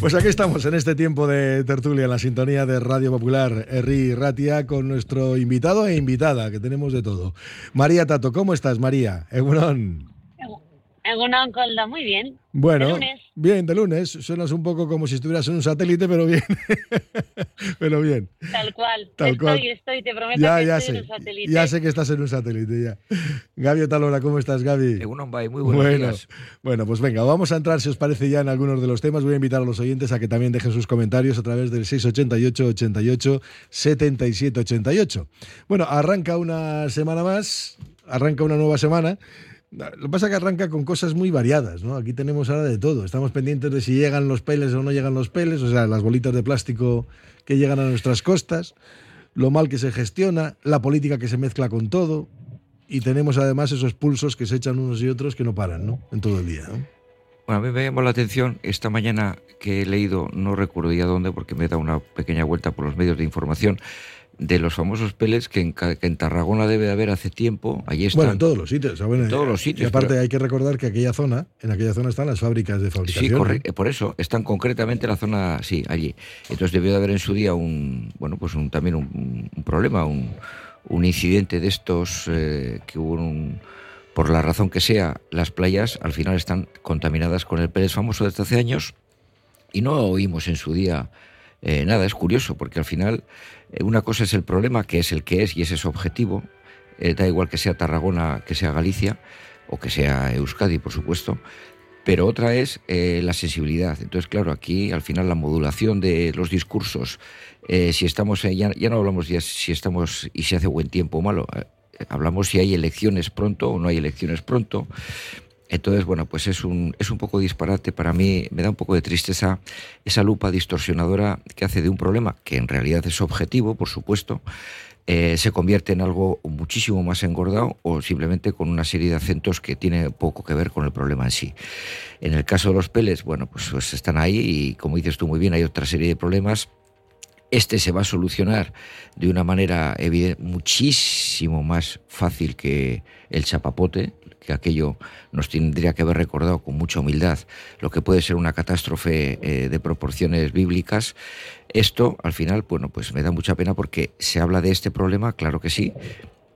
Pues aquí estamos en este tiempo de tertulia en la sintonía de Radio Popular Erri Ratia con nuestro invitado e invitada, que tenemos de todo. María Tato, ¿cómo estás, María? Egunon. Egunon, Coldo, muy bien. Bueno, De lunes. bien, de lunes. Suenas un poco como si estuvieras en un satélite, pero bien. pero bien. Tal cual. Tal estoy, cual. estoy, te prometo Ya, que ya estoy sé. en un satélite. Ya sé que estás en un satélite, ya. Gaby Otalora, ¿cómo estás, Gaby? Egunon Bay, muy buenos Bueno, días. bueno, pues venga, vamos a entrar, si os parece, ya en algunos de los temas. Voy a invitar a los oyentes a que también dejen sus comentarios a través del 688 88 77 88. Bueno, arranca una semana más, arranca una nueva semana. Lo que pasa es que arranca con cosas muy variadas, ¿no? Aquí tenemos ahora de todo. Estamos pendientes de si llegan los peles o no llegan los peles, o sea, las bolitas de plástico que llegan a nuestras costas, lo mal que se gestiona, la política que se mezcla con todo, y tenemos además esos pulsos que se echan unos y otros que no paran, ¿no? En todo el día, ¿no? Bueno, a mí me llamó la atención esta mañana que he leído, no recuerdo ya dónde, porque me he una pequeña vuelta por los medios de información, de los famosos peles que en, que en Tarragona debe de haber hace tiempo. Allí están. Bueno, en todos los sitios. bueno, En todos eh, los sitios, Y aparte pero- hay que recordar que aquella zona, en aquella zona están las fábricas de Sí, fabricación. correcto. Por eso, están concretamente en la zona, sí, allí. Entonces debió de haber en su día un, bueno, pues un, también un, un problema, un, un incidente de estos eh, que hubo un, por la razón que sea, las playas al final están contaminadas con el Pérez famoso desde hace años y no oímos en su día eh, nada. Es curioso porque al final eh, una cosa es el problema, que es el que es y ese es objetivo. Eh, da igual que sea Tarragona, que sea Galicia o que sea Euskadi, por supuesto. Pero otra es la sensibilidad. Entonces, claro, aquí al final la modulación de los discursos, si estamos, ya, ya no hablamos ya si estamos y si hace buen tiempo o malo, hablamos si hay elecciones pronto o no hay elecciones pronto. Entonces, bueno, pues es un, es un poco disparate. Para mí me da un poco de tristeza esa lupa distorsionadora que hace de un problema, que en realidad es objetivo, por supuesto, eh, se convierte en algo muchísimo más engordado o simplemente con una serie de acentos que tiene poco que ver con el problema en sí. En el caso de los peles, bueno, pues, pues están ahí y como dices tú muy bien, hay otra serie de problemas. Este se va a solucionar de una manera evide- muchísimo más fácil que el chapapote, que aquello nos tendría que haber recordado con mucha humildad lo que puede ser una catástrofe eh, de proporciones bíblicas. Esto, al final, bueno, pues me da mucha pena porque se habla de este problema, claro que sí,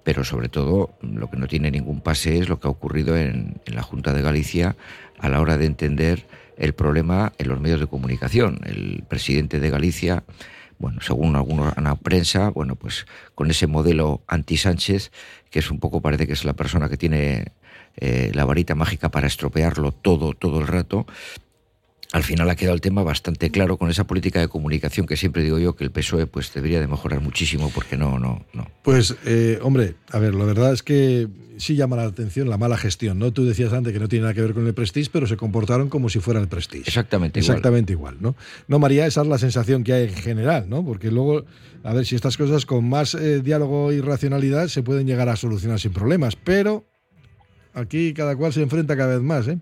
pero sobre todo lo que no tiene ningún pase es lo que ha ocurrido en, en la Junta de Galicia a la hora de entender el problema en los medios de comunicación. El presidente de Galicia, bueno, según alguna prensa, bueno, pues con ese modelo anti-Sánchez, que es un poco, parece que es la persona que tiene eh, la varita mágica para estropearlo todo, todo el rato, al final ha quedado el tema bastante claro con esa política de comunicación que siempre digo yo que el PSOE pues debería de mejorar muchísimo porque no, no, no. Pues, eh, hombre, a ver, la verdad es que sí llama la atención la mala gestión, ¿no? Tú decías antes que no tiene nada que ver con el Prestige, pero se comportaron como si fuera el Prestige. Exactamente igual. Exactamente igual, ¿no? No, María, esa es la sensación que hay en general, ¿no? Porque luego, a ver, si estas cosas con más eh, diálogo y racionalidad se pueden llegar a solucionar sin problemas, pero aquí cada cual se enfrenta cada vez más, ¿eh?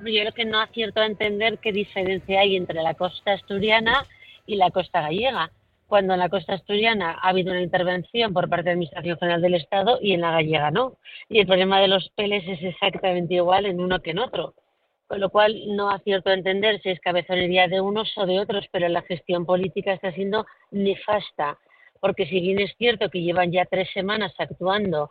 Yo creo que no acierto a entender qué diferencia hay entre la costa asturiana y la costa gallega. Cuando en la costa asturiana ha habido una intervención por parte de la Administración General del Estado y en la gallega no. Y el problema de los peles es exactamente igual en uno que en otro. Con lo cual no acierto a entender si es cabezonería de unos o de otros, pero la gestión política está siendo nefasta. Porque si bien es cierto que llevan ya tres semanas actuando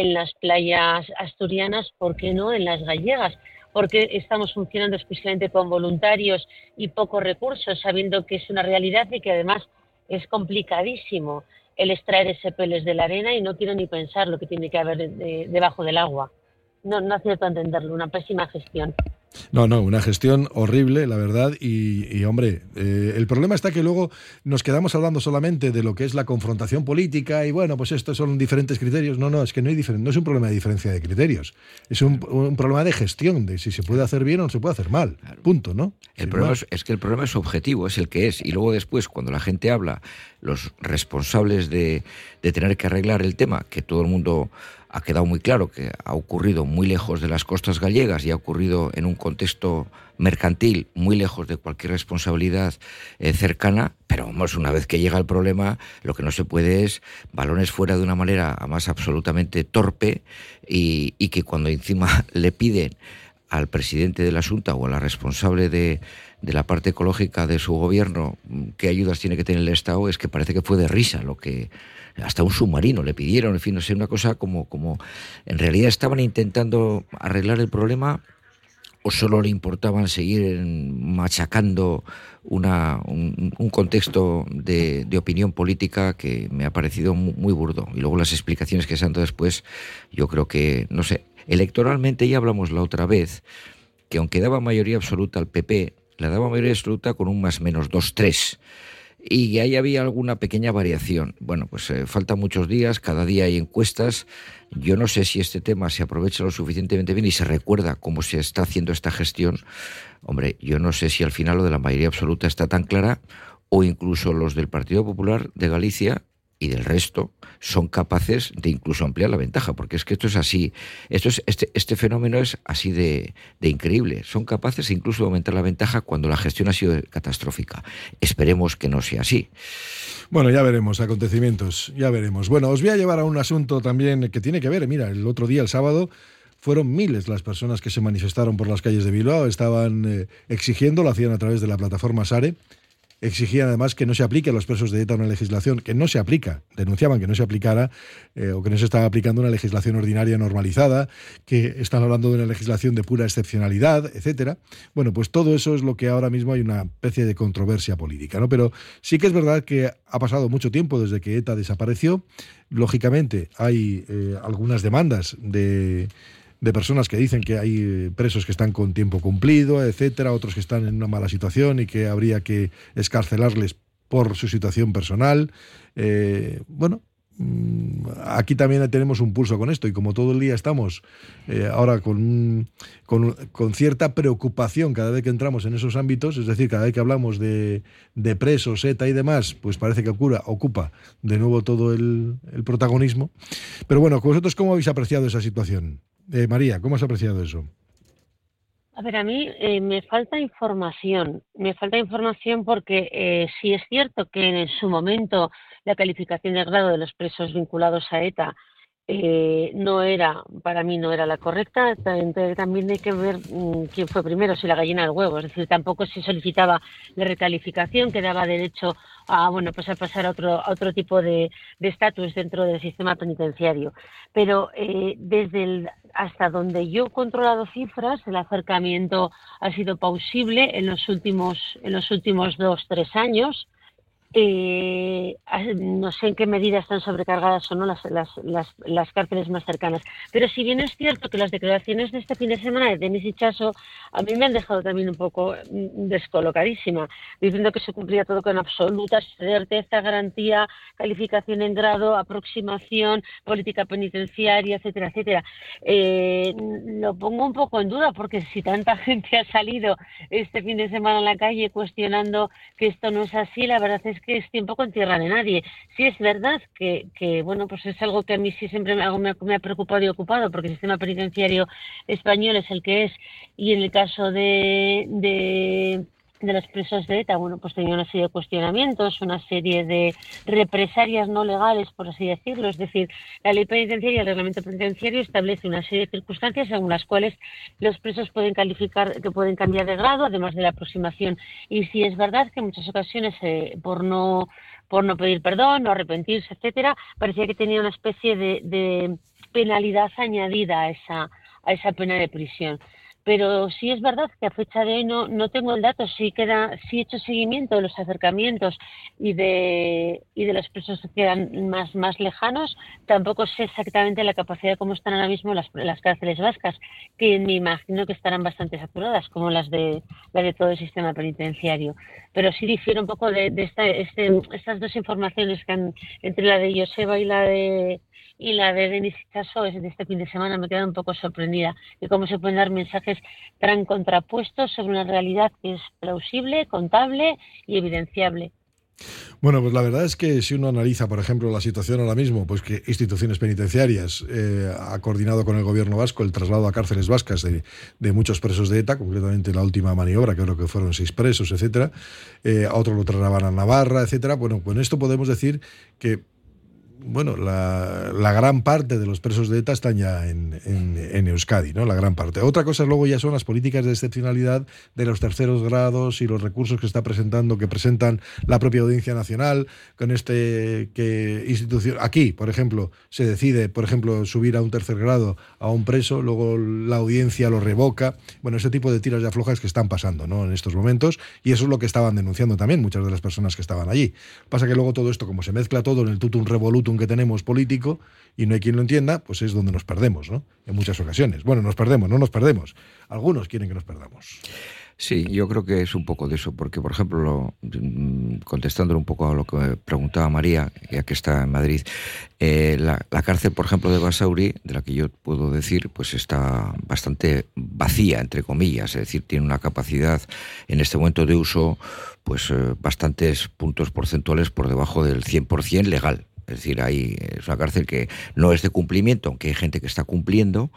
en las playas asturianas, ¿por qué no en las gallegas? porque estamos funcionando exclusivamente con voluntarios y pocos recursos, sabiendo que es una realidad y que además es complicadísimo el extraer ese peles de la arena y no quiero ni pensar lo que tiene que haber de- de- debajo del agua. No, no acierto a entenderlo, una pésima gestión. No, no, una gestión horrible, la verdad. Y, y, hombre, eh, el problema está que luego nos quedamos hablando solamente de lo que es la confrontación política y bueno, pues estos son diferentes criterios. No, no, es que no hay no es un problema de diferencia de criterios. Es un, un problema de gestión, de si se puede hacer bien o no se puede hacer mal. Punto, ¿no? El Sin problema es, es que el problema es objetivo, es el que es. Y luego después, cuando la gente habla, los responsables de, de tener que arreglar el tema, que todo el mundo ha quedado muy claro que ha ocurrido muy lejos de las costas gallegas y ha ocurrido en un contexto mercantil muy lejos de cualquier responsabilidad eh, cercana, pero vamos, una vez que llega el problema, lo que no se puede es balones fuera de una manera más absolutamente torpe y, que cuando encima le piden al presidente de la Junta o a la responsable de, de la parte ecológica de su gobierno qué ayudas tiene que tener el Estado es que parece que fue de risa lo que hasta un submarino le pidieron, en fin, no sé, una cosa como, como en realidad estaban intentando arreglar el problema o solo le importaban seguir machacando una, un, contexto de, de, opinión política que me ha parecido muy, burdo. Y luego las explicaciones que se han dado después, yo creo que, no sé, electoralmente ya hablamos la otra vez, que aunque daba mayoría absoluta al PP, la daba mayoría absoluta con un más menos 2-3 y ahí había alguna pequeña variación. Bueno, pues eh, faltan muchos días, cada día hay encuestas. Yo no sé si este tema se aprovecha lo suficientemente bien y se recuerda cómo se está haciendo esta gestión. Hombre, yo no sé si al final lo de la mayoría absoluta está tan clara o incluso los del Partido Popular de Galicia y del resto son capaces de incluso ampliar la ventaja, porque es que esto es así, esto es, este, este fenómeno es así de, de, increíble. Son capaces incluso de aumentar la ventaja cuando la gestión ha sido catastrófica. Esperemos que no sea así. Bueno, ya veremos, acontecimientos, ya veremos. Bueno, os voy a llevar a un asunto también que tiene que ver, mira, el otro día, el sábado, fueron miles las personas que se manifestaron por las calles de Bilbao, estaban eh, exigiendo, lo hacían a través de la plataforma SARE, exigían además que no se aplique a los presos de ETA una legislación que no se aplica, denunciaban que no se aplicara eh, o que no se estaba aplicando una legislación ordinaria normalizada, que están hablando de una legislación de pura excepcionalidad, etcétera. Bueno, pues todo eso es lo que ahora mismo hay una especie de controversia política, ¿no? Pero sí que es verdad que ha pasado mucho tiempo desde que ETA desapareció. Lógicamente hay eh, algunas demandas de de personas que dicen que hay presos que están con tiempo cumplido, etcétera, otros que están en una mala situación y que habría que escarcelarles por su situación personal. Eh, bueno, mm, aquí también tenemos un pulso con esto y como todo el día estamos eh, ahora con, con, con, cierta preocupación cada vez que entramos en esos ámbitos, es decir, cada vez que hablamos de, de presos, ETA y demás, pues parece que ocurra, ocupa de nuevo todo el, el protagonismo. Pero bueno, ¿vosotros cómo habéis apreciado esa situación? Eh, María, ¿cómo has apreciado eso? A ver, a mí eh, me falta información. Me falta información porque eh, sí es cierto que en su momento la calificación de grado de los presos vinculados a ETA eh, no era, para mí no era la correcta. También hay que ver mm, quién fue primero, si la gallina del huevo. Es decir, tampoco se solicitaba la recalificación que daba derecho a, bueno, pues a pasar a otro, a otro tipo de estatus dentro del sistema penitenciario. Pero eh, desde el, hasta donde yo he controlado cifras, el acercamiento ha sido pausible en los últimos, en los últimos dos, tres años. Eh, no sé en qué medida están sobrecargadas o no las, las, las, las, cárceles más cercanas. Pero si bien es cierto que las declaraciones de este fin de semana de Denis Chaso a mí me han dejado también un poco mm, descolocadísima, diciendo que se cumplía todo con absoluta certeza, garantía, calificación en grado, aproximación, política penitenciaria, etcétera, etcétera. Eh, lo pongo un poco en duda porque si tanta gente ha salido este fin de semana en la calle cuestionando que esto no es así, la verdad es que que es tiempo con tierra de nadie. Sí es verdad que, que bueno, pues es algo que a mí sí siempre me, me, ha preocupado y ocupado, porque el sistema penitenciario español es el que es, y en el caso de, de de los presos de ETA, bueno, pues tenía una serie de cuestionamientos, una serie de represalias no legales, por así decirlo. Es decir, la ley penitenciaria y el reglamento penitenciario establece una serie de circunstancias según las cuales los presos pueden calificar, que pueden cambiar de grado, además de la aproximación. Y si es verdad que en muchas ocasiones, eh, por no por no pedir perdón, no arrepentirse, etcétera, parecía que tenía una especie de, de penalidad añadida a esa a esa pena de prisión pero sí es verdad que a fecha de hoy no, no tengo el dato, sí queda, sí he hecho seguimiento de los acercamientos y de, y de los presos que quedan más, más lejanos, tampoco sé exactamente la capacidad de cómo están ahora mismo las, las cárceles vascas, que me imagino que estarán bastante saturadas, como las de, las de todo el sistema penitenciario. Pero sí difiero un poco de, de esta, este, estas dos informaciones que han, entre la de Joseba y la de y la de Denis Chaso de este fin de semana me queda un poco sorprendida de cómo se pueden dar mensajes tan contrapuestos sobre una realidad que es plausible, contable y evidenciable. Bueno, pues la verdad es que si uno analiza, por ejemplo, la situación ahora mismo, pues que instituciones penitenciarias eh, ha coordinado con el gobierno vasco el traslado a cárceles vascas de, de, muchos presos de ETA, concretamente la última maniobra, que creo que fueron seis presos, etcétera, eh, a otros lo trasladaban a Navarra, etcétera. Bueno, con esto podemos decir que bueno, la, la, gran parte de los presos de ETA están ya en, en, en, Euskadi, ¿no? La gran parte. Otra cosa luego ya son las políticas de excepcionalidad de los terceros grados y los recursos que está presentando, que presentan la propia Audiencia Nacional, con este que institución. Aquí, por ejemplo, se decide, por ejemplo, subir a un tercer grado a un preso, luego la audiencia lo revoca. Bueno, ese tipo de tiras de aflojas que están pasando, ¿no? En estos momentos. Y eso es lo que estaban denunciando también muchas de las personas que estaban allí. Pasa que luego todo esto, como se mezcla todo en el tutum revolutum que tenemos político y no hay quien lo entienda, pues es donde nos perdemos, ¿no? En muchas ocasiones. Bueno, nos perdemos, no nos perdemos. Algunos quieren que nos perdamos. Sí, yo creo que es un poco de eso, porque, por ejemplo, lo, contestándole un poco a lo que preguntaba María, ya que está en Madrid, eh, la, la, cárcel, por ejemplo, de Basauri, de la que yo puedo decir, pues está bastante vacía, entre comillas, es decir, tiene una capacidad en este momento de uso, pues eh, bastantes puntos porcentuales por debajo del 100% legal. Es decir, hay, es una cárcel que no es de cumplimiento, aunque hay gente que está cumpliendo,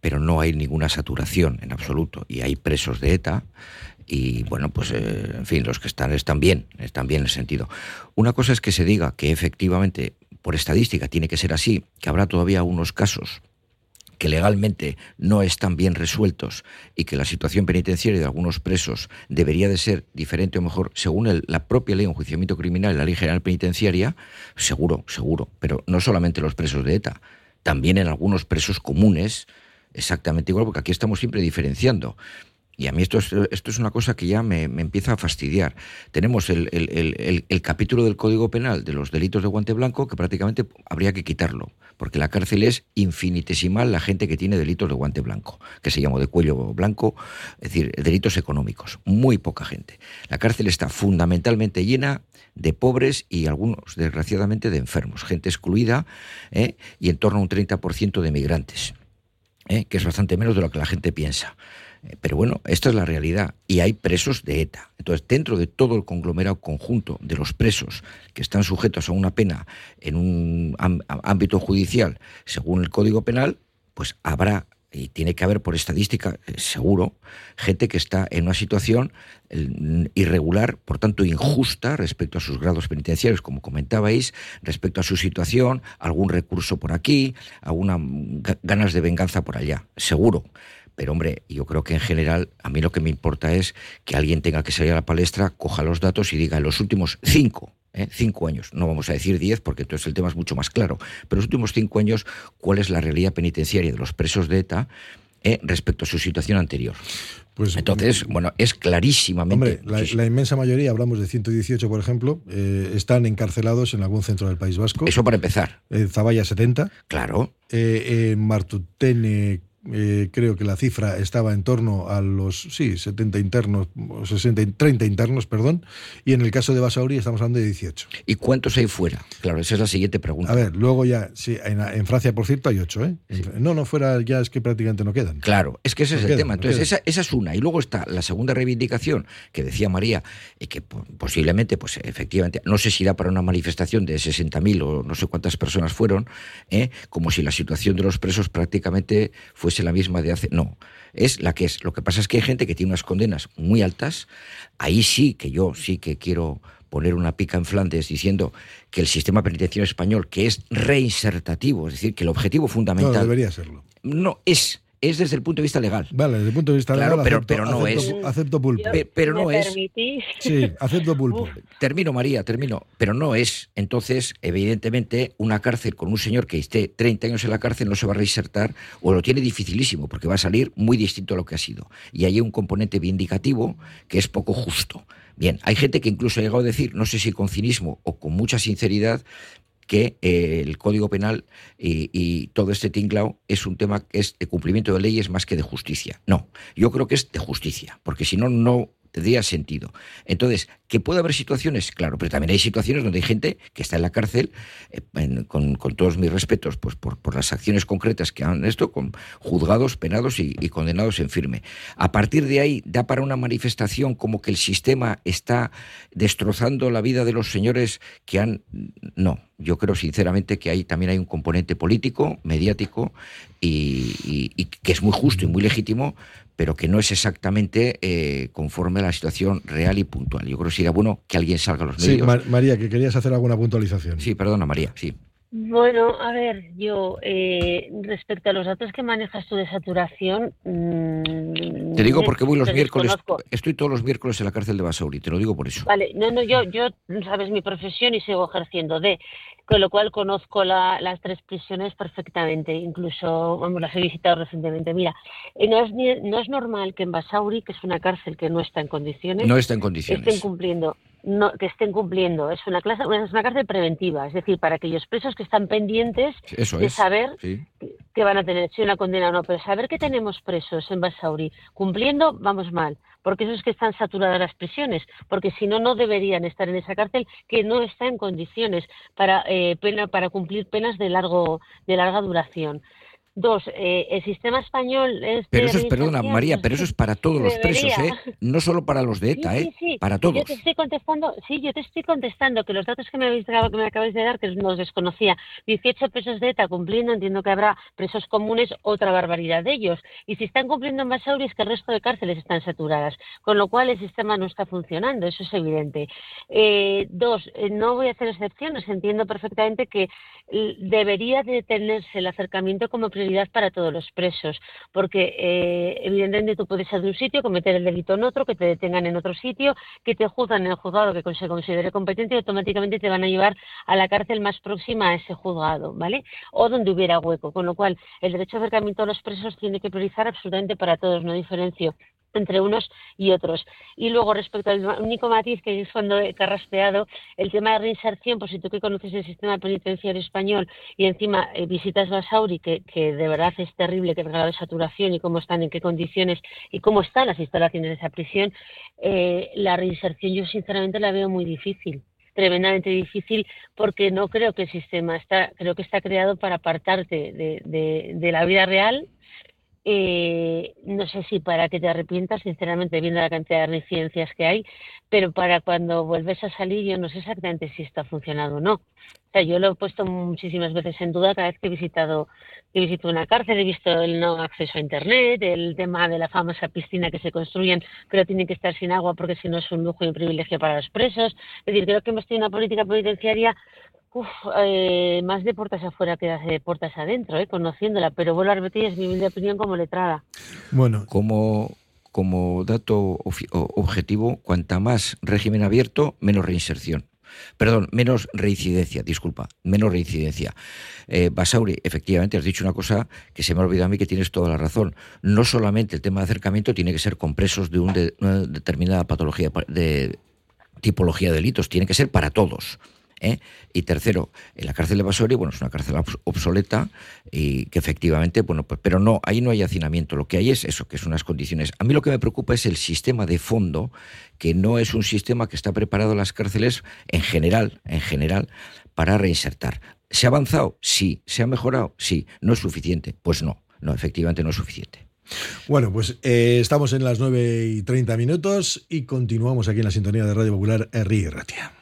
pero no hay ninguna saturación en absoluto. Y hay presos de ETA y, bueno, pues, eh, en fin, los que están están bien, están bien en el sentido. Una cosa es que se diga que efectivamente, por estadística, tiene que ser así, que habrá todavía unos casos que legalmente no están bien resueltos y que la situación penitenciaria de algunos presos debería de ser diferente o mejor según la propia ley de enjuiciamiento criminal y la ley general penitenciaria, seguro, seguro, pero no solamente los presos de ETA, también en algunos presos comunes, exactamente igual, porque aquí estamos siempre diferenciando. Y a mí esto es, esto es una cosa que ya me, me empieza a fastidiar. Tenemos el, el, el, capítulo del Código Penal de los delitos de guante blanco que prácticamente habría que quitarlo, porque la cárcel es infinitesimal la gente que tiene delitos de guante blanco, que se llama de cuello blanco, es decir, delitos económicos. Muy poca gente. La cárcel está fundamentalmente llena de pobres y algunos, desgraciadamente, de enfermos, gente excluida ¿eh? y en torno a un 30% de migrantes, ¿eh? que es bastante menos de lo que la gente piensa. Pero bueno, esta es la realidad y hay presos de ETA. Entonces, dentro de todo el conglomerado conjunto de los presos que están sujetos a una pena en un ámbito judicial, según el Código Penal, pues habrá y tiene que haber por estadística, eh, seguro, gente que está en una situación irregular, por tanto injusta respecto a sus grados penitenciarios, como comentabais, respecto a su situación, algún recurso por aquí, algunas ganas de venganza por allá, seguro. Pero hombre, yo creo que en general a mí lo que me importa es que alguien tenga que salir a la palestra, coja los datos y diga en los últimos cinco, ¿eh? cinco años, no vamos a decir diez porque entonces el tema es mucho más claro, pero los últimos cinco años, cuál es la realidad penitenciaria de los presos de ETA ¿eh? respecto a su situación anterior. Pues, Entonces, bueno, es clarísimamente. Hombre, la, la, inmensa mayoría, hablamos de 118, por ejemplo, eh, están encarcelados en algún centro del País Vasco. Eso para empezar. En Zaballa 70. Claro. En Martutene eh, creo que la cifra estaba en torno a los, sí, 70 internos, 60, 30 internos, perdón, y en el caso de Basauri estamos hablando de 18. ¿Y cuántos hay fuera? Claro, esa es la siguiente pregunta. A ver, luego ya, sí, en, en Francia, por cierto, hay 8, ¿eh? Sí. No, no, fuera ya es que prácticamente no quedan. Claro, es que ese no es el quedan, tema. Entonces, no esa, esa, es una. Y luego está la segunda reivindicación que decía María, y que posiblemente, pues efectivamente, no sé si da para una manifestación de 60.000 o no sé cuántas personas fueron, ¿eh? como si la situación de los presos prácticamente fuese la misma de hace. No, es la que es. Lo que pasa es que hay gente que tiene unas condenas muy altas. Ahí sí que yo sí que quiero poner una pica en Flandes diciendo que el sistema penitenciario español, que es reinsertativo, es decir, que el objetivo fundamental. No, debería serlo. No es es desde el punto de vista legal. Vale, desde el punto de vista claro, legal. pero, acepto, pero no acepto, es. Acepto pulpo. Pero no ¿me es. Permitís? Sí, acepto pulpo. Termino, María, termino. Pero no es, entonces, evidentemente, una cárcel con un señor que esté 30 años en la cárcel no se va a reinsertar o lo tiene dificilísimo porque va a salir muy distinto a lo que ha sido. Y hay un componente vindicativo que es poco justo. Bien, hay gente que incluso ha llegado a decir, no sé si con cinismo o con mucha sinceridad, que eh, el Código Penal y, y, todo este tinglao es un tema que es de cumplimiento de leyes más que de justicia. No, yo creo que es de justicia, porque si no, no tendría sentido. Entonces, ¿que puede haber situaciones? Claro, pero también hay situaciones donde hay gente que está en la cárcel, eh, con, todos mis respetos, pues por, las acciones concretas que han esto, con juzgados, penados y, y condenados en firme. A partir de ahí, da para una manifestación como que el sistema está destrozando la vida de los señores que han... No, yo creo sinceramente que hay, también hay un componente político, mediático, y, que es muy justo y muy legítimo, pero que no es exactamente eh, conforme a la situación real y puntual. Yo creo que sería bueno que alguien salga a los medios. Sí, María, que querías hacer alguna puntualización. Sí, perdona, María, sí. Bueno, a ver, yo eh, respecto a los datos que manejas tú de saturación. Mm, te digo porque voy los miércoles. Estoy todos los miércoles en la cárcel de Basauri, te lo digo por eso. Vale, no, no, yo, yo sabes mi profesión y sigo ejerciendo de, con lo cual conozco las tres prisiones perfectamente, incluso, vamos, las he visitado recientemente. Mira, eh, no es, no es normal que en Basauri, que es una cárcel que no está en condiciones, no está en condiciones. estén cumpliendo no, que estén cumpliendo. Es una, clase, es una cárcel preventiva, es decir, para aquellos presos que están pendientes de saber que van a tener si una condena o no, pero saber que tenemos presos en Basauri cumpliendo, vamos mal, porque eso es que están saturadas las prisiones, porque si no, no deberían estar en esa cárcel que no está en condiciones para, eh, pena, para cumplir penas de, largo, de larga duración. Dos, eh, el sistema español es. Pero eso es, perdona, María, pero eso es para todos los presos, ¿eh? No solo para los de ETA, ¿eh? Para todos. Yo te estoy contestando, sí, yo te estoy contestando que los datos que me, habéis, que me acabáis de dar, que no desconocía, 18 presos de ETA cumpliendo, entiendo que habrá presos comunes, otra barbaridad de ellos. Y si están cumpliendo en Basauri es que el resto de cárceles están saturadas, con lo cual el sistema no está funcionando, eso es evidente. Eh, dos, eh, no voy a hacer excepciones, entiendo perfectamente que debería de tenerse el acercamiento como prioridad para todos los presos, porque eh, evidentemente tú puedes ir de un sitio, cometer el delito en otro, que te detengan en otro sitio, que te juzgan en el juzgado que se considere competente y automáticamente te van a llevar a la cárcel más próxima a ese juzgado, ¿vale? O donde hubiera hueco, con lo cual el derecho de acercamiento a los presos tiene que priorizar absolutamente para todos, no diferencio entre unos y otros. Y luego, respecto al único matiz que es cuando he carraspeado, el tema de reinserción, pues si tú que conoces el sistema penitenciario español y encima eh, visitas Basauri, que, que de verdad es terrible que el grado de saturación y cómo están, en qué condiciones y cómo están las instalaciones de esa prisión, eh, la reinserción yo sinceramente la veo muy difícil tremendamente difícil porque no creo que el sistema está creo que está creado para apartarte de, de, de la vida real eh, no sé si para que te arrepientas, sinceramente, viendo la cantidad de reincidencias que hay, pero para cuando vuelves a salir, yo no sé exactamente si esto ha funcionado o no. O sea, yo lo he puesto muchísimas veces en duda cada vez que he visitado, he visitado una cárcel, he visto el no acceso a Internet, el tema de la famosa piscina que se construyen, pero tienen que estar sin agua porque si no es un lujo y un privilegio para los presos. Es decir, creo que hemos tenido una política penitenciaria Uf, eh, más de puertas afuera que de puertas adentro, eh, conociéndola, pero vuelvo a repetir, es mi humilde opinión como letrada. Bueno, como, como dato objetivo, cuanta más régimen abierto, menos reinserción. Perdón, menos reincidencia, disculpa, menos reincidencia. Eh, Basauri, efectivamente, has dicho una cosa que se me ha olvidado a mí que tienes toda la razón. No solamente el tema de acercamiento tiene que ser con presos de, un de una determinada patología, de tipología de delitos, tiene que ser para todos. ¿Eh? Y tercero, en la cárcel de Basoria, bueno, es una cárcel obsoleta y que efectivamente, bueno, pues, pero no, ahí no hay hacinamiento, lo que hay es eso, que es unas condiciones. A mí lo que me preocupa es el sistema de fondo, que no es un sistema que está preparado en las cárceles en general, en general, para reinsertar. ¿Se ha avanzado? Sí. ¿Se ha mejorado? Sí. ¿No es suficiente? Pues no, no, efectivamente no es suficiente. Bueno, pues eh, estamos en las 9 y 30 minutos y continuamos aquí en la sintonía de Radio Popular R. Ratia.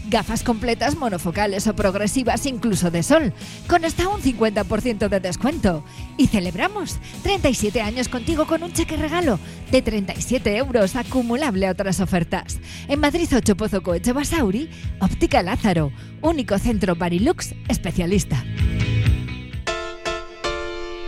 Gafas completas monofocales o progresivas incluso de sol, con hasta un 50% de descuento. Y celebramos 37 años contigo con un cheque regalo de 37 euros acumulable a otras ofertas. En Madrid 8 Pozo Coeche Basauri, Óptica Lázaro, único centro Barilux especialista.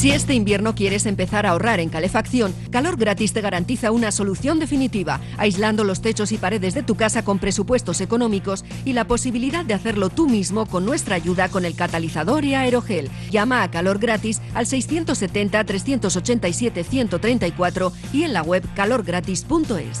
Si este invierno quieres empezar a ahorrar en calefacción, Calor Gratis te garantiza una solución definitiva, aislando los techos y paredes de tu casa con presupuestos económicos y la posibilidad de hacerlo tú mismo con nuestra ayuda con el catalizador y aerogel. Llama a Calor Gratis al 670 387 134 y en la web calorgratis.es.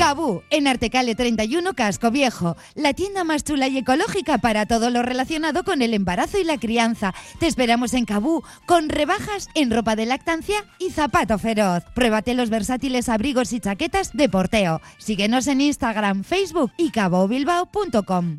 Cabú, en Artecale 31, Casco Viejo. La tienda más chula y ecológica para todo lo relacionado con el embarazo y la crianza. Te esperamos en Cabú, con rebajas en ropa de lactancia y zapato feroz. Pruébate los versátiles abrigos y chaquetas de porteo. Síguenos en Instagram, Facebook y cabobilbao.com.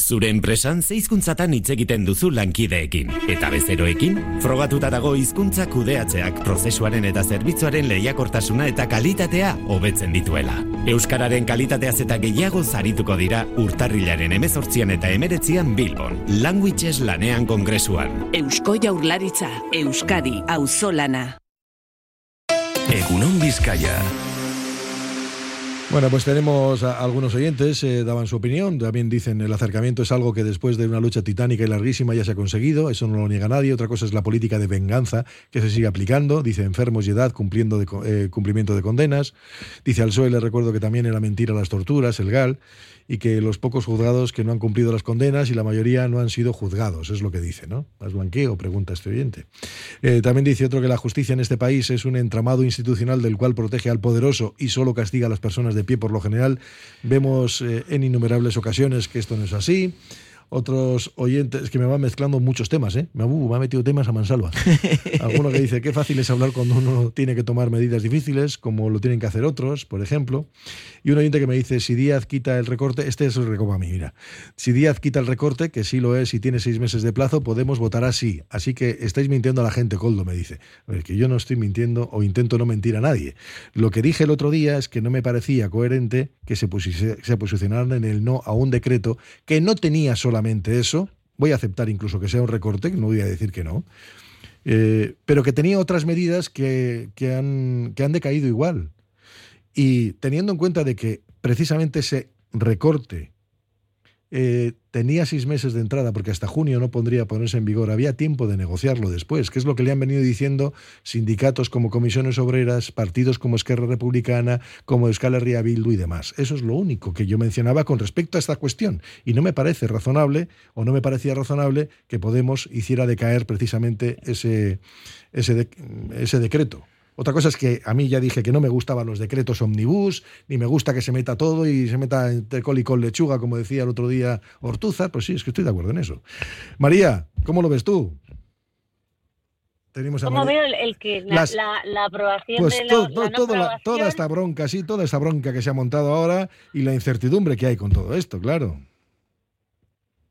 Zure enpresan ze hizkuntzatan hitz egiten duzu lankideekin eta bezeroekin frogatuta dago hizkuntza kudeatzeak prozesuaren eta zerbitzuaren lehiakortasuna eta kalitatea hobetzen dituela. Euskararen kalitateaz eta gehiago zarituko dira urtarrilaren 18 eta 19an Bilbon, Languages lanean kongresuan. Eusko Jaurlaritza, Euskadi, auzolana. Egunon Vizcaya. Bueno, pues tenemos a algunos oyentes, eh, daban su opinión, también dicen el acercamiento es algo que después de una lucha titánica y larguísima ya se ha conseguido, eso no lo niega nadie, otra cosa es la política de venganza que se sigue aplicando, dice enfermos y edad, cumpliendo de, eh, cumplimiento de condenas, dice al PSOE le recuerdo que también era mentira las torturas, el GAL, y que los pocos juzgados que no han cumplido las condenas y la mayoría no han sido juzgados, es lo que dice, ¿no? ¿Más blanqueo? Pregunta este oyente. Eh, también dice otro que la justicia en este país es un entramado institucional del cual protege al poderoso y solo castiga a las personas de pie por lo general. Vemos eh, en innumerables ocasiones que esto no es así otros oyentes, que me van mezclando muchos temas, ¿eh? Me, uh, me ha metido temas a mansalva. Alguno que dice, qué fácil es hablar cuando uno tiene que tomar medidas difíciles, como lo tienen que hacer otros, por ejemplo. Y un oyente que me dice, si Díaz quita el recorte, este es el recopa a mí, mira. Si Díaz quita el recorte, que sí lo es y tiene seis meses de plazo, podemos votar así. Así que estáis mintiendo a la gente, Coldo, me dice. ver, que yo no estoy mintiendo o intento no mentir a nadie. Lo que dije el otro día es que no me parecía coherente que se, se posicionaran en el no a un decreto que no tenía solamente eso, voy a aceptar incluso que sea un recorte, no voy a decir que no, eh, pero que tenía otras medidas que, que, han, que han decaído igual. Y teniendo en cuenta de que precisamente ese recorte eh, tenía seis meses de entrada porque hasta junio no podría ponerse en vigor. Había tiempo de negociarlo después, que es lo que le han venido diciendo sindicatos como comisiones obreras, partidos como Esquerra Republicana, como Euskal Herria Bildu y demás. Eso es lo único que yo mencionaba con respecto a esta cuestión. Y no me parece razonable, o no me parecía razonable, que Podemos hiciera decaer precisamente ese, ese decreto. Otra cosa es que a mí ya dije que no me gustaban los decretos omnibus, ni me gusta que se meta todo y se meta entre col y con lechuga, como decía el otro día Ortuza. Pues sí, es que estoy de acuerdo en eso. María, ¿cómo lo ves tú? Tenemos a ¿Cómo María- veo el, el que la, Las- la- la aprobación Pues de la, to- la to- no toda, la- aprobación? toda esta bronca, sí, toda esta bronca que se ha montado ahora y la incertidumbre que hay con todo esto, claro.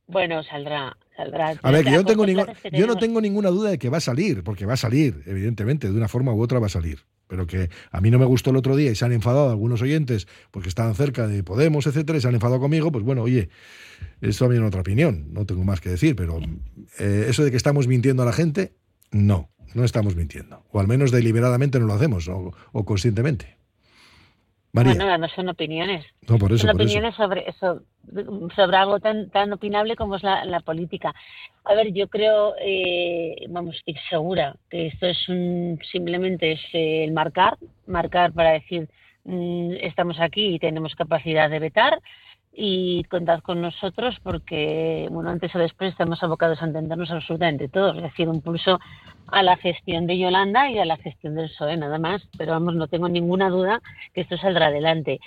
Bueno, saldrá, saldrá. A ver, que yo, tengo ningún- que yo no tengo ninguna duda de que va a salir, porque va a salir, evidentemente, de una forma u otra va a salir. Pero que a mí no me gustó el otro día y se han enfadado algunos oyentes porque estaban cerca de Podemos, etcétera, y se han enfadado conmigo, pues bueno, oye, eso mí es otra opinión, no tengo más que decir, pero eh, eso de que estamos mintiendo a la gente, no, no estamos mintiendo. O al menos deliberadamente no lo hacemos, o, o conscientemente. María, Bueno, no son opiniones. no, por eso, son por eso. opiniones sobre, so- sobre algo tan, tan opinable como es la, la política. A ver, yo creo, eh, vamos, estoy segura que esto es un, simplemente es eh, el marcar, marcar para decir mm, estamos aquí y tenemos capacidad de vetar y contad con nosotros porque, bueno, antes o después estamos abocados a entendernos absolutamente todos, es decir, un pulso a la gestión de Yolanda y a la gestión del PSOE, nada más, pero vamos, no tengo ninguna duda que esto saldrá adelante.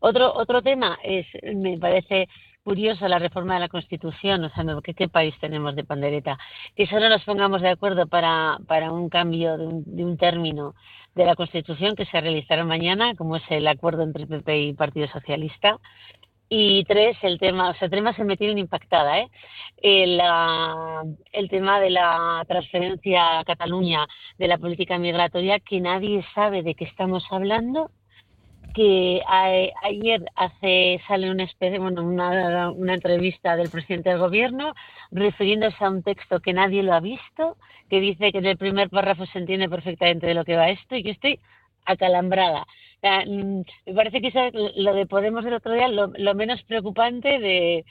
Otro, otro tema es, me parece curioso la reforma de la Constitución, o sea, ¿qué, qué país tenemos de pandereta? Que solo nos pongamos de acuerdo para, para un cambio de un, de un término de la Constitución que se realizará mañana, como es el acuerdo entre PP y Partido Socialista. Y tres, el tema, o sea, temas que me tienen impactada, ¿eh? El, tema de la transferencia a Cataluña de la política migratoria, que nadie sabe de qué estamos hablando, que ayer hace sale una, bueno, una, una entrevista del presidente del gobierno refiriéndose a un texto que nadie lo ha visto, que dice que en el primer párrafo se entiende perfectamente de lo que va esto y yo estoy acalambrada. Mm, me parece que lo de Podemos del otro día, lo, menos preocupante de,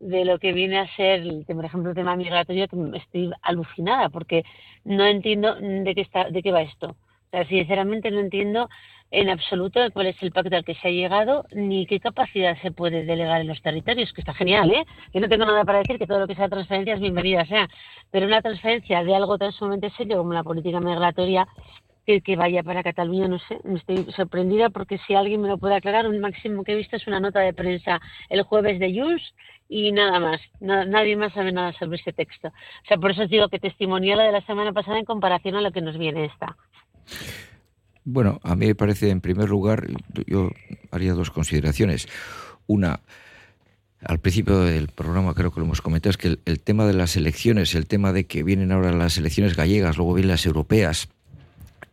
de lo que viene a ser, el por ejemplo, el tema migratorio, que estoy alucinada porque no entiendo de qué, está, de qué va esto. O sea, sinceramente no entiendo en absoluto cuál es el pacto al que se ha llegado ni qué capacidad se puede delegar en los territorios, que está genial, ¿eh? Que no tengo nada para decir, que todo lo que sea transferencia es bienvenida sea, pero una transferencia de algo tan sumamente serio como la política migratoria que, que vaya para Cataluña, no sé, me estoy sorprendida porque si alguien me lo puede aclarar, un máximo que he visto es una nota de prensa el jueves de Junts y nada más, Na- nadie más sabe nada sobre ese texto. O sea, por eso os digo que testimonial la de la semana pasada en comparación a lo que nos viene esta. Bueno, a mí me parece, en primer lugar, yo haría dos consideraciones. Una, al principio del programa creo que lo hemos comentado, es que el, el tema de las elecciones, el tema de que vienen ahora las elecciones gallegas, luego vienen las europeas,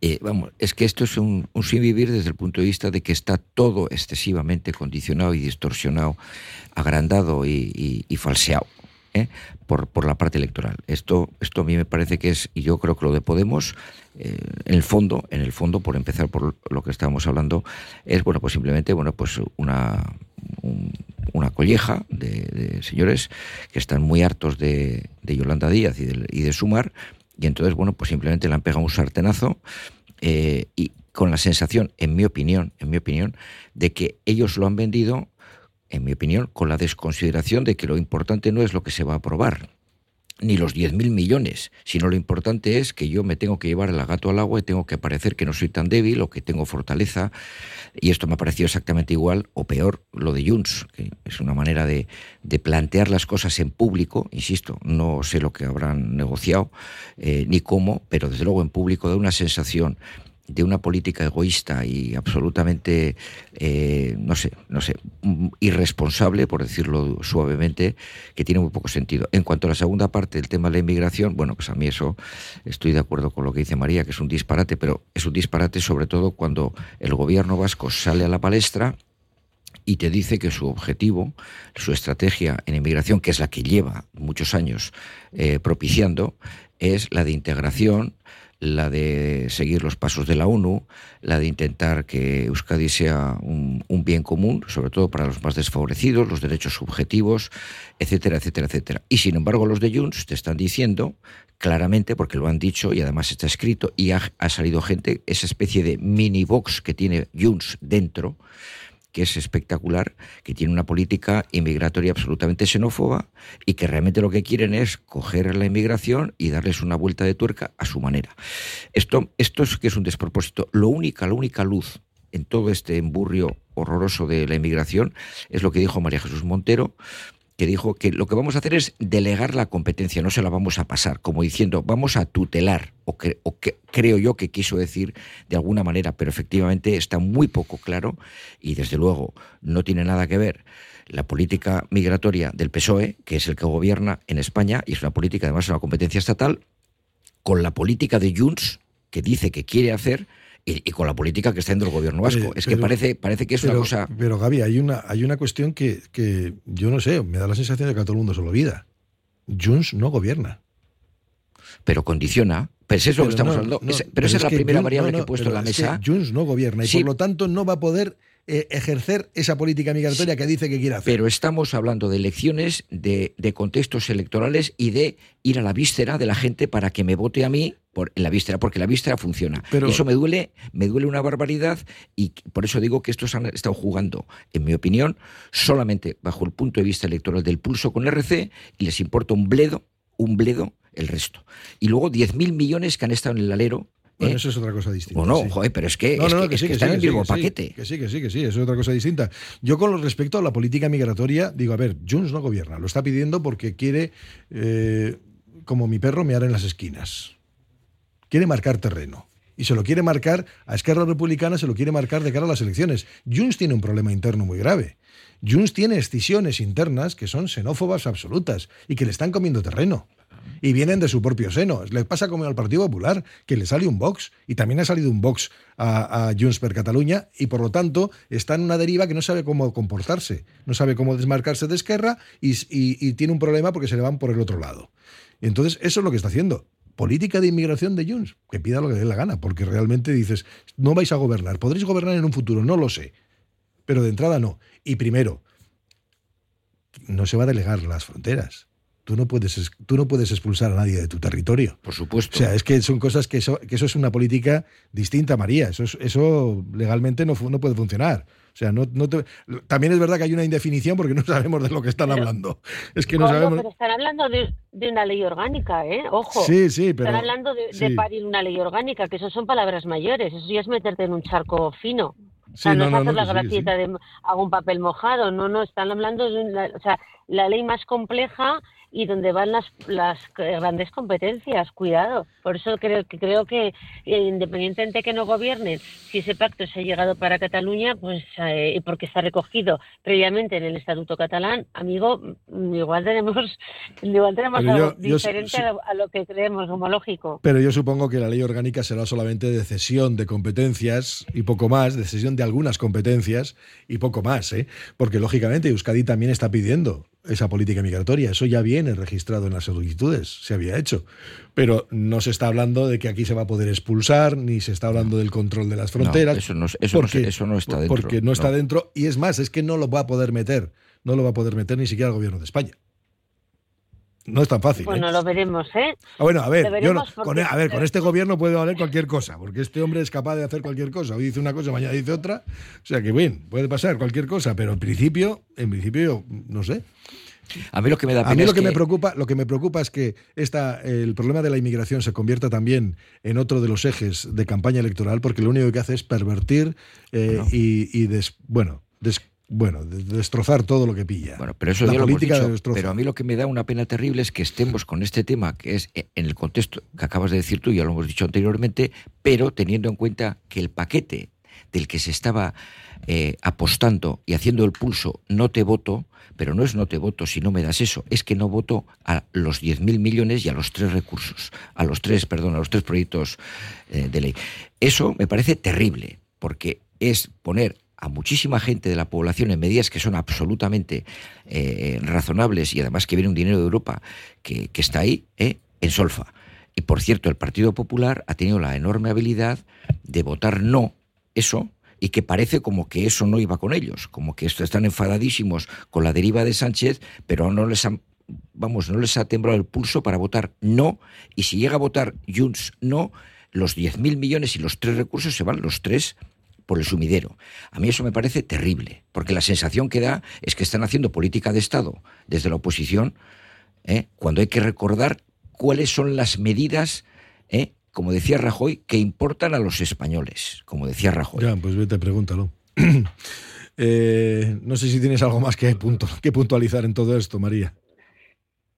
eh, vamos, es que esto es un, un sin vivir desde el punto de vista de que está todo excesivamente condicionado y distorsionado, agrandado y, y- falseado. ¿eh? Por, la parte electoral. Esto, esto a mí me parece que es, y yo creo que lo de Podemos, eh, en el fondo, en el fondo, por empezar por lo que estábamos hablando, es bueno, pues simplemente bueno, pues una, un- una colleja de, de señores que están muy hartos de, de Yolanda Díaz y de, y de Sumar, y entonces, bueno, pues simplemente le han pegado un sartenazo eh, y con la sensación, en mi opinión, en mi opinión, de que ellos lo han vendido, en mi opinión, con la desconsideración de que lo importante no es lo que se va a aprobar, ni los 10.000 millones, sino lo importante es que yo me tengo que llevar el gato al agua y tengo que parecer que no soy tan débil o que tengo fortaleza. Y esto me ha parecido exactamente igual o peor lo de Junts, que es una manera de, de plantear las cosas en público, insisto, no sé lo que habrán negociado eh, ni cómo, pero desde luego en público da una sensación de una política egoísta y absolutamente, eh, no sé, no sé, irresponsable, por decirlo suavemente, que tiene muy poco sentido. En cuanto a la segunda parte del tema de la inmigración, bueno, pues a mí eso estoy de acuerdo con lo que dice María, que es un disparate, pero es un disparate sobre todo cuando el gobierno vasco sale a la palestra y te dice que su objetivo, su estrategia en inmigración, que es la que lleva muchos años eh, propiciando, es la de integración, la de seguir los pasos de la ONU, la de intentar que Euskadi sea un, bien común, sobre todo para los más desfavorecidos, los derechos subjetivos, etcétera, etcétera, etcétera. Y sin embargo los de Junts te están diciendo claramente, porque lo han dicho y además está escrito y ha, ha salido gente, esa especie de mini box que tiene Junts dentro, que es espectacular, que tiene una política inmigratoria absolutamente xenófoba y que realmente lo que quieren es coger la inmigración y darles una vuelta de tuerca a su manera. Esto, esto es que es un despropósito. Lo única, la única luz en todo este emburrio horroroso de la inmigración es lo que dijo María Jesús Montero, que dijo que lo que vamos a hacer es delegar la competencia, no se la vamos a pasar, como diciendo, vamos a tutelar, o, o que creo yo que quiso decir de alguna manera, pero efectivamente está muy poco claro y desde luego no tiene nada que ver la política migratoria del PSOE, que es el que gobierna en España, y es una política además de una competencia estatal, con la política de Junts, que dice que quiere hacer, y, y con la política que está haciendo el gobierno vasco. Es que pero- parece, parece que es pero, una cosa... Pero Gaby, hay una, hay una cuestión que, que yo no sé, me da la sensación de que a todo el mundo se lo olvida. Junts no gobierna. Pero condiciona. Pero eso es lo que estamos no, hablando. no, pero esa es la primera variable no, que he puesto en la mesa. Junts no gobierna y Sí. por lo tanto no va a poder eh, ejercer esa política migratoria que dice que quiere hacer. Pero estamos hablando de elecciones, de, de contextos electorales y de ir a la víscera de la gente para que me vote a mí por, en la víscera, porque la víscera funciona. Pero- eso me duele, me duele una barbaridad y por eso digo que estos han estado jugando, en mi opinión, solamente bajo el punto de vista electoral del pulso con RC y les importa un bledo, un bledo el resto. Y luego 10.000 millones que han estado en el alero. Bueno, ¿eh? eso es otra cosa distinta. O no, sí. joder, pero es que, No, es no, que, no, que es sí, que que están sí, en el mismo paquete. Que sí, que sí, que sí, eso es otra cosa distinta. Yo con respecto a la política migratoria, digo, a ver, Junts no gobierna, lo está pidiendo porque quiere, eh, como mi perro, mear en las esquinas. Quiere marcar terreno. Y se lo quiere marcar, a Esquerra Republicana se lo quiere marcar de cara a las elecciones. Junts tiene un problema interno muy grave. Junts tiene escisiones internas que son xenófobas absolutas y que le están comiendo terreno. Y vienen de su propio seno. Le pasa como al Partido Popular, que le sale un Vox, y también ha salido un Vox a, a Junts per Cataluña, y por lo tanto está en una deriva que no sabe cómo comportarse, no sabe cómo desmarcarse de Esquerra y, tiene un problema porque se le van por el otro lado. Y entonces eso es lo que está haciendo. Política de inmigración de Junts, que pida lo que dé la gana, porque realmente dices, no vais a gobernar, podréis gobernar en un futuro, no lo sé, pero de entrada no. Y primero, no se va a delegar las fronteras. Tú no puedes, es- tú no puedes expulsar a nadie de tu territorio. Por supuesto. O sea, es que son cosas que eso, que eso es una política distinta, María. Eso, es- eso legalmente no, no puede funcionar. O sea, no, no te- también es verdad que hay una indefinición porque no sabemos de lo que están hablando. Es que no sabemos. pero están hablando de, de una ley orgánica, ¿eh? Ojo. Sí, sí, pero- Están hablando de, parir una ley orgánica, que eso son palabras mayores. Eso ya es meterte en un charco fino. O sea, no, no, es no, hacer no, la sí, gracieta de hago un papel mojado. No, no, están hablando de una, o sea, la ley más compleja y donde van las, las grandes competencias. Cuidado. Por eso creo que creo que eh, independientemente de que no gobiernen, si ese pacto se ha llegado para Cataluña, pues eh, porque está recogido previamente en el Estatuto catalán, amigo, mm, igual tenemos igual tenemos Pero algo yo- diferente sí- a, lo, a lo que creemos como lógico. Pero yo supongo que la ley orgánica será solamente de cesión de competencias y poco más, de cesión de algunas competencias y poco más, ¿eh? Porque lógicamente Euskadi también está pidiendo esa política migratoria. Eso ya viene registrado en las solicitudes, se había hecho. Pero no se está hablando de que aquí se va a poder expulsar, ni se está hablando del control de las fronteras. No, eso no- eso no se- eso no está dentro, Porque no está no. dentro. Y es más, es que no lo va a poder meter. No lo va a poder meter ni siquiera el gobierno de España. No es tan fácil. ¿eh? Bueno, lo veremos, ¿eh? Ah, bueno, a ver, yo no- con, a ver, con este gobierno puede valer cualquier cosa, porque este hombre es capaz de hacer cualquier cosa. Hoy dice una cosa, mañana dice otra. O sea que bien, puede pasar cualquier cosa, pero en principio, en principio, yo no sé. A mí lo que me da A pena mí lo es que, me preocupa, lo que me preocupa es que esta, el problema de la inmigración se convierta también en otro de los ejes de campaña electoral, porque lo único que hace es pervertir eh, y, y des- bueno, des- bueno, de- destrozar todo lo que pilla. Bueno, pero eso la ya lo hemos política dicho, pero a mí lo que me da una pena terrible es que estemos con este tema, que es eh, en el contexto que acabas de decir tú, ya lo hemos dicho anteriormente, pero teniendo en cuenta que el paquete del que se estaba eh, apostando y haciendo el pulso no te voto, pero no es no te voto si no me das eso, es que no voto a los 10.000 millones y a los tres recursos, a los tres, perdón, a los tres proyectos eh, de ley. Eso me parece terrible, porque es poner a muchísima gente de la población en medidas que son absolutamente eh, razonables y además que viene un dinero de Europa que, que está ahí, ¿eh? en solfa. Y por cierto, el Partido Popular ha tenido la enorme habilidad de votar no eso y que parece como que eso no iba con ellos, como que esto están enfadadísimos con la deriva de Sánchez, pero no les han vamos, no les ha temblado el pulso para votar no y si llega a votar Junts no, los 10.000 millones y los tres recursos se van los tres por el sumidero. A mí eso me parece terrible, porque la sensación que da es que están haciendo política de Estado desde la oposición, ¿eh? cuando hay que recordar cuáles son las medidas, ¿eh? como decía Rajoy, que importan a los españoles, como decía Rajoy. Ya, pues vete, pregúntalo. Eh, no sé si tienes algo más que, punto, que puntualizar en todo esto, María.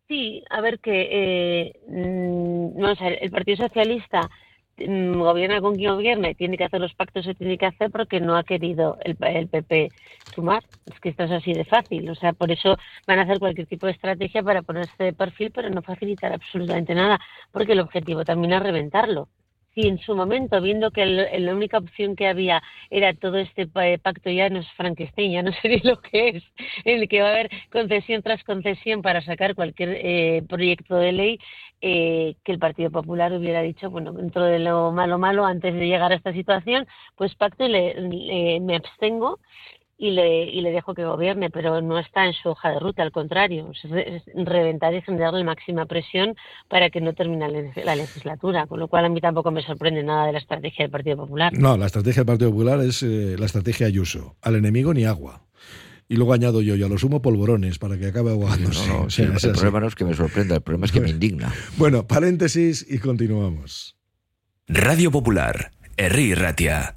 Sí, a ver que eh, mm, vamos a ver, el Partido Socialista gobierna con quien gobierne, tiene que hacer los pactos que tiene que hacer porque no ha querido el, el PP sumar. Es que esto es así de fácil. O sea, por eso van a hacer cualquier tipo de estrategia para ponerse de perfil, pero no facilitar absolutamente nada, porque el objetivo también es reventarlo si en su momento, viendo que la única opción que había era todo este pa- pacto ya no es Frankenstein, ya no sé ni lo que es, en el que va a haber concesión tras concesión para sacar cualquier eh, proyecto de ley, eh, que el Partido Popular hubiera dicho, bueno, dentro de lo malo malo, antes de llegar a esta situación, pues pacto y le- me abstengo y le, y le dejo que gobierne, pero no está en su hoja de ruta, al contrario, es, re- es reventar y generarle máxima presión para que no termine la leg- la legislatura, con lo cual a mí tampoco me sorprende nada de la estrategia del Partido Popular. No, la estrategia del Partido Popular es eh, la estrategia Ayuso. Al enemigo ni agua. Y luego añado yo, y a lo sumo polvorones para que acabe ahogándose. No, no, sí, el, el problema no es que me sorprenda, el problema es que me indigna. Bueno, paréntesis y continuamos. Radio Popular, Herri Ratia.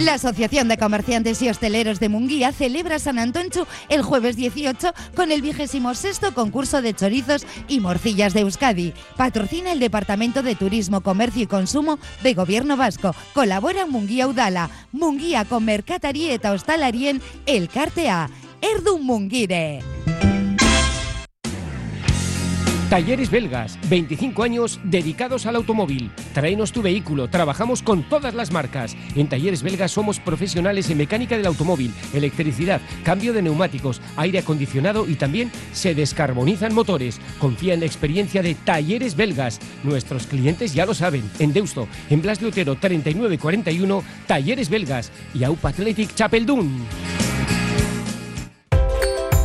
La Asociación de Comerciantes y Hosteleros de Munguía celebra San Antonchu el jueves 18 con el vigésimo sexto concurso de chorizos y morcillas de Euskadi. Patrocina el Departamento de Turismo, Comercio y Consumo de Gobierno Vasco. Colabora Munguía Udala, Munguía con Mercatarí eta Hostalarien Elkartea. Erdun Mungire. Talleres Belgas, 25 años dedicados al automóvil. Tráenos tu vehículo, trabajamos con todas las marcas. En Talleres Belgas somos profesionales en mecánica del automóvil, electricidad, cambio de neumáticos, aire acondicionado y también se descarbonizan motores. Confía en la experiencia de Talleres Belgas. Nuestros clientes ya lo saben. En Deusto, en Blas de Otero 3941, Talleres Belgas y AUPA Athletic Chapeldún.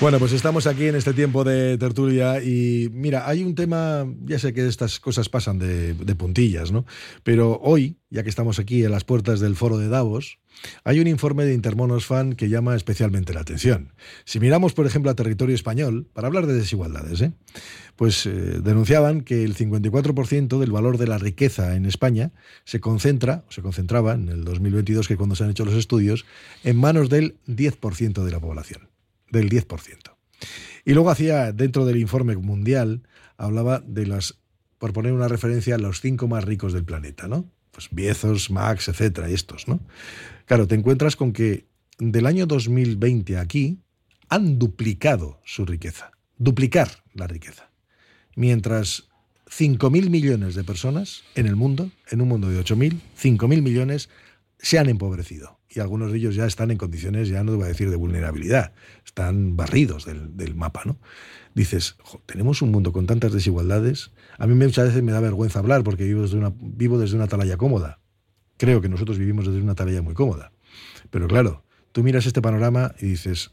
Bueno, pues estamos aquí en este tiempo de tertulia y mira, hay un tema, ya sé que estas cosas pasan de, puntillas, ¿no? Pero hoy, ya que estamos aquí en las puertas del foro de Davos, hay un informe de Intermonos Fan que llama especialmente la atención. Si miramos, por ejemplo, a territorio español, para hablar de desigualdades, ¿eh? pues eh, denunciaban que el 54% del valor de la riqueza en España se concentra, o se concentraba en el 2022, que cuando se han hecho los estudios, en manos del 10% de la población del 10%. Y luego hacía, dentro del informe mundial, hablaba de las, por poner una referencia, los cinco más ricos del planeta, ¿no? Pues Biezos, Max, etcétera, estos, ¿no? Claro, te encuentras con que del año 2020 aquí han duplicado su riqueza, duplicar la riqueza. Mientras 5.000 millones de personas en el mundo, en un mundo de 8.000, 5.000 millones se han empobrecido y algunos de ellos ya están en condiciones, ya no te voy a decir de vulnerabilidad, están barridos del, mapa, ¿no? Dices, tenemos un mundo con tantas desigualdades. A mí muchas veces me da vergüenza hablar porque vivo desde una, vivo desde una atalaya cómoda. Creo que nosotros vivimos desde una atalaya muy cómoda. Pero claro, tú miras este panorama y dices,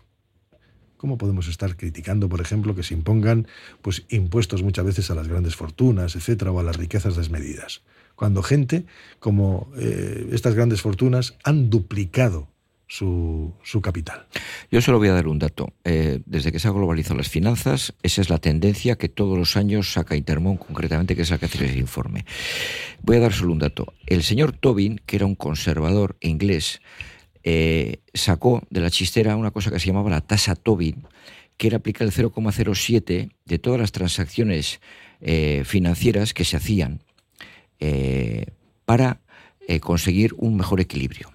¿cómo podemos estar criticando, por ejemplo, que se impongan pues, impuestos muchas veces a las grandes fortunas, etcétera, o a las riquezas desmedidas? Cuando gente como eh, estas grandes fortunas han duplicado su, su, capital. Yo solo voy a dar un dato. Eh, desde que se ha globalizado las finanzas, esa es la tendencia que todos los años saca Intermón, concretamente, que es la que hace el informe. Voy a dar solo un dato. El señor Tobin, que era un conservador inglés, eh, sacó de la chistera una cosa que se llamaba la tasa Tobin, que era aplicar el 0,07 de todas las transacciones financieras que se hacían eh, para eh, conseguir un mejor equilibrio.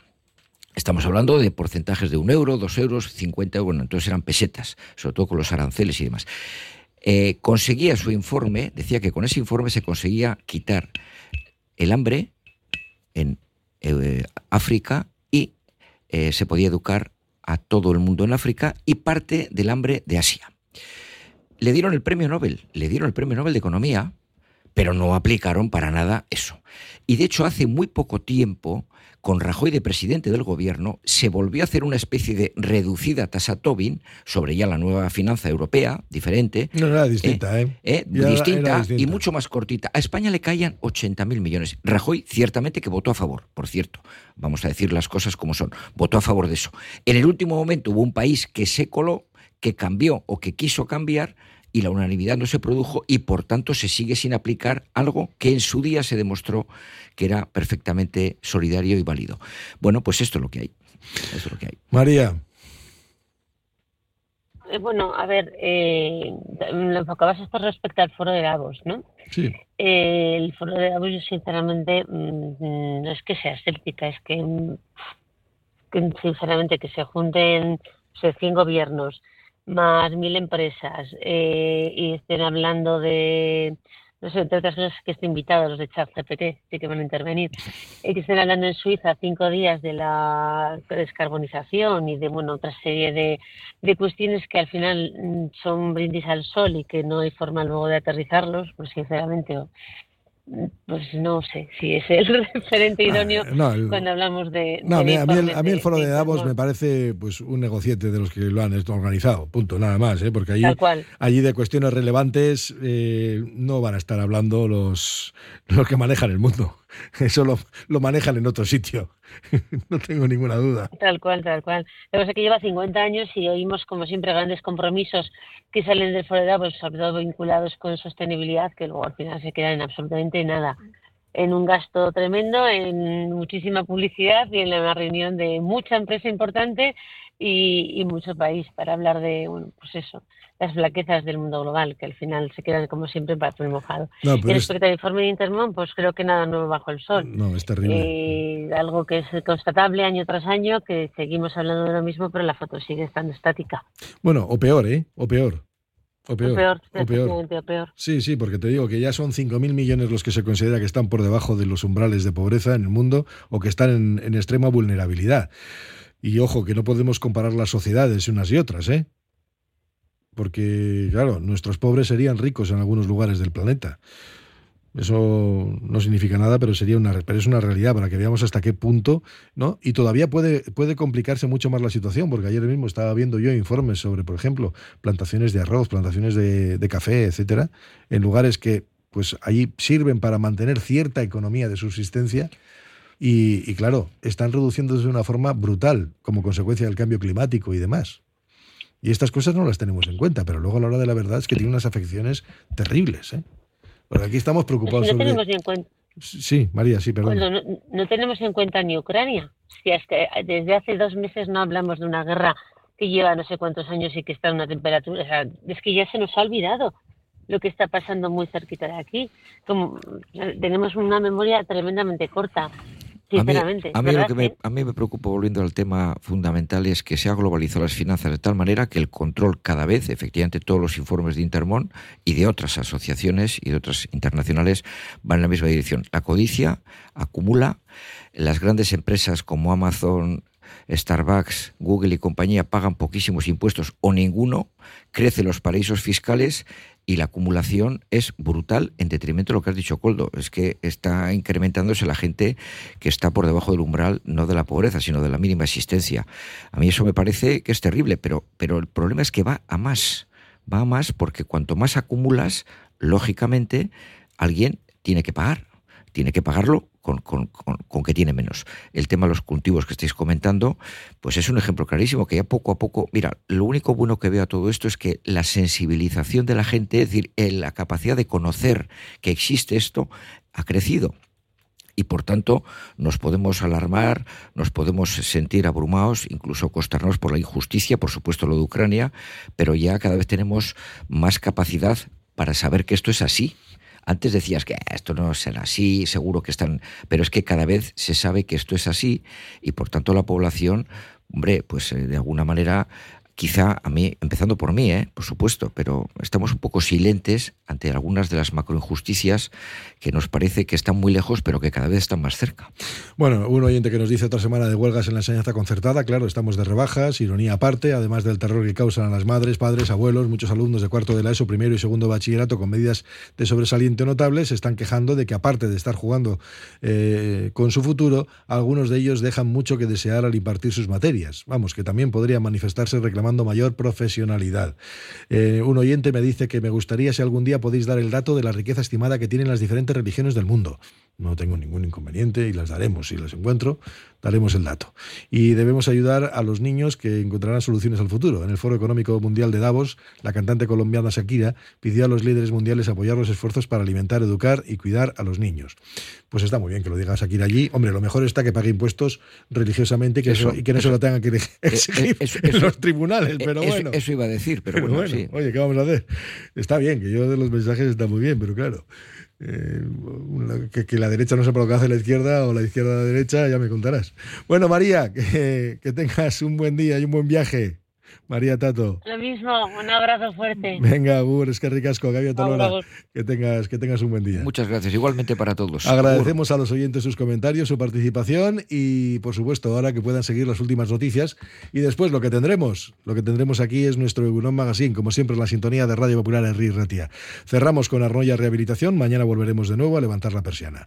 Estamos hablando de porcentajes de un euro, dos euros, 50 euros, bueno, entonces eran pesetas, sobre todo con los aranceles y demás. Eh, conseguía su informe, decía que con ese informe se conseguía quitar el hambre en África y se podía educar a todo el mundo en África y parte del hambre de Asia. Le dieron el premio Nobel, le dieron el premio Nobel de Economía pero no aplicaron para nada eso. Y de hecho, hace muy poco tiempo, con Rajoy de presidente del gobierno, se volvió a hacer una especie de reducida tasa Tobin sobre ya la nueva finanza europea, diferente. No era distinta, ¿eh? ¿eh? distinta, y mucho más cortita. A España le caían 80.000 millones. Rajoy, ciertamente que votó a favor, por cierto. Vamos a decir las cosas como son. Votó a favor de eso. En el último momento hubo un país que se coló, que cambió o que quiso cambiar y la unanimidad no se produjo y por tanto se sigue sin aplicar algo que en su día se demostró que era perfectamente solidario y válido. Bueno, pues esto es lo que hay. Esto es lo que hay. María. Eh, bueno, a ver, eh, lo enfocabas esto respecto al foro de Davos, ¿no? Sí. Eh, el foro de Davos, yo sinceramente, mm, no es que sea escéptica, es que, mm, que sinceramente que se junten 100 gobiernos, más mil empresas eh, y estén hablando de, no sé, entre otras cosas que estén invitados los de ChatGPT, sí que van a intervenir, y que estén hablando en Suiza cinco días de la descarbonización y de, bueno, otra serie de, de cuestiones que al final mm, son brindis al sol y que no hay forma luego de aterrizarlos, pues sinceramente pues no sé si es el referente idóneo cuando hablamos de... No, a, mí, el, foro de, Davos me parece pues un negociete de los que lo han organizado, punto, nada más, ¿eh? porque allí, allí de cuestiones relevantes eh, no van a estar hablando los, los que manejan el mundo. Eso lo, lo manejan en otro sitio. no tengo ninguna duda. Tal cual, tal cual. Pasa es que lleva 50 años y oímos, como siempre, grandes compromisos que salen del foro de Davos, sobre todo vinculados con sostenibilidad, que luego al final se quedan en absolutamente nada. En un gasto tremendo, en muchísima publicidad y en una reunión de mucha empresa importante y, y mucho país para hablar de, bueno, pues eso, las flaquezas del mundo global, que al final se quedan como siempre para el mojado. y respecto al informe de Intermón, pues creo que nada nuevo bajo el sol. No, es terrible. Eh, algo que es constatable año tras año, que seguimos hablando de lo mismo, pero la foto sigue estando estática. Bueno, o peor, ¿eh? O peor. O peor, o peor, peor. Sí, sí, porque te digo que ya son 5.000 millones los que se considera que están por debajo de los umbrales de pobreza en el mundo o que están en, en extrema vulnerabilidad. Y ojo, que no podemos comparar las sociedades unas y otras, ¿eh? porque, claro, nuestros pobres serían ricos en algunos lugares del planeta. Eso no significa nada, pero sería una, pero es una realidad para que veamos hasta qué punto, ¿no? Y todavía puede, puede complicarse mucho más la situación, porque ayer mismo estaba viendo yo informes sobre, por ejemplo, plantaciones de arroz, plantaciones de, café, etcétera, en lugares que pues allí sirven para mantener cierta economía de subsistencia. Y, y claro, están reduciéndose de una forma brutal como consecuencia del cambio climático y demás. Y estas cosas no las tenemos en cuenta, pero luego a la hora de la verdad es que tiene unas afecciones terribles. ¿eh? Porque aquí estamos preocupados no sobre... tenemos ni en cuenta. Sí, María, sí, perdón. No, no tenemos en cuenta ni Ucrania. Si es que desde hace dos meses no hablamos de una guerra que lleva no sé cuántos años y que está a una temperatura. O sea, es que ya se nos ha olvidado lo que está pasando muy cerquita de aquí. Como tenemos una memoria tremendamente corta. A mí, Sinceramente, a mí lo ¿verdad que me, a mí me preocupa, volviendo al tema fundamental, es que se ha globalizado las finanzas de tal manera que el control cada vez, efectivamente todos los informes de Intermon y de otras asociaciones y de otras internacionales van en la misma dirección. La codicia acumula, las grandes empresas como Amazon, Starbucks, Google y compañía pagan poquísimos impuestos o ninguno, crecen los paraísos fiscales y la acumulación es brutal en detrimento de lo que has dicho, Coldo. Es que está incrementándose la gente que está por debajo del umbral, no de la pobreza, sino de la mínima existencia. A mí eso me parece que es terrible, pero, pero el problema es que va a más. Va a más porque cuanto más acumulas, lógicamente, alguien tiene que pagar. Tiene que pagarlo con, con, que tiene menos. El tema de los cultivos que estáis comentando, pues es un ejemplo clarísimo que ya poco a poco, mira, lo único bueno que veo a todo esto es que la sensibilización de la gente, es decir, la capacidad de conocer que existe esto, ha crecido. Y por tanto nos podemos alarmar, nos podemos sentir abrumados, incluso consternarnos por la injusticia, por supuesto lo de Ucrania, pero ya cada vez tenemos más capacidad para saber que esto es así, antes decías que esto no será así, seguro que están, pero es que cada vez se sabe que esto es así y por tanto la población, hombre, pues eh, de alguna manera quizá a mí, empezando por mí, ¿eh? por supuesto, pero estamos un poco silentes ante algunas de las macroinjusticias que nos parece que están muy lejos, pero que cada vez están más cerca. Bueno, un oyente que nos dice otra semana de huelgas en la enseñanza concertada, claro, estamos de rebajas, ironía aparte, además del terror que causan a las madres, padres, abuelos, muchos alumnos de cuarto de la ESO, primero y segundo bachillerato con medidas de sobresaliente notable, se están quejando de que aparte de estar jugando eh, con su futuro, algunos de ellos dejan mucho que desear al impartir sus materias. Vamos, que también podría manifestarse reclamando mayor profesionalidad. Eh, un oyente me dice que me gustaría si algún día podéis dar el dato de la riqueza estimada que tienen las diferentes religiones del mundo. No tengo ningún inconveniente y las daremos. Si las encuentro, daremos el dato. Y debemos ayudar a los niños que encontrarán soluciones al futuro. En el Foro Económico Mundial de Davos, la cantante colombiana Shakira pidió a los líderes mundiales apoyar los esfuerzos para alimentar, educar y cuidar a los niños. Pues está muy bien que lo diga Shakira allí. Hombre, lo mejor está que pague impuestos religiosamente y que, eso, eso, y que no eso, se lo tengan que exigir eso, en los tribunales. Pero bueno. Eso iba a decir, pero bueno, bueno sí. Oye, ¿qué vamos a hacer? Está bien, que yo de los mensajes está muy bien, pero claro. Eh, que, la derecha no sepa lo que hace la izquierda o la izquierda la derecha, ya me contarás. Bueno, María, que, que tengas un buen día y un buen viaje. María Tato. Lo mismo, un abrazo fuerte. Venga, Gur, es que ricasco, Gaby Tolora. Que tengas, que tengas un buen día. Muchas gracias, igualmente para todos. Agradecemos Agur. a los oyentes sus comentarios, su participación y, por supuesto, ahora que puedan seguir las últimas noticias. Y después lo que tendremos, lo que tendremos aquí es nuestro Egunon Magazine, como siempre, en la sintonía de Radio Popular en Ri Ratia. Cerramos con Arnoya Rehabilitación, mañana volveremos de nuevo a levantar la persiana.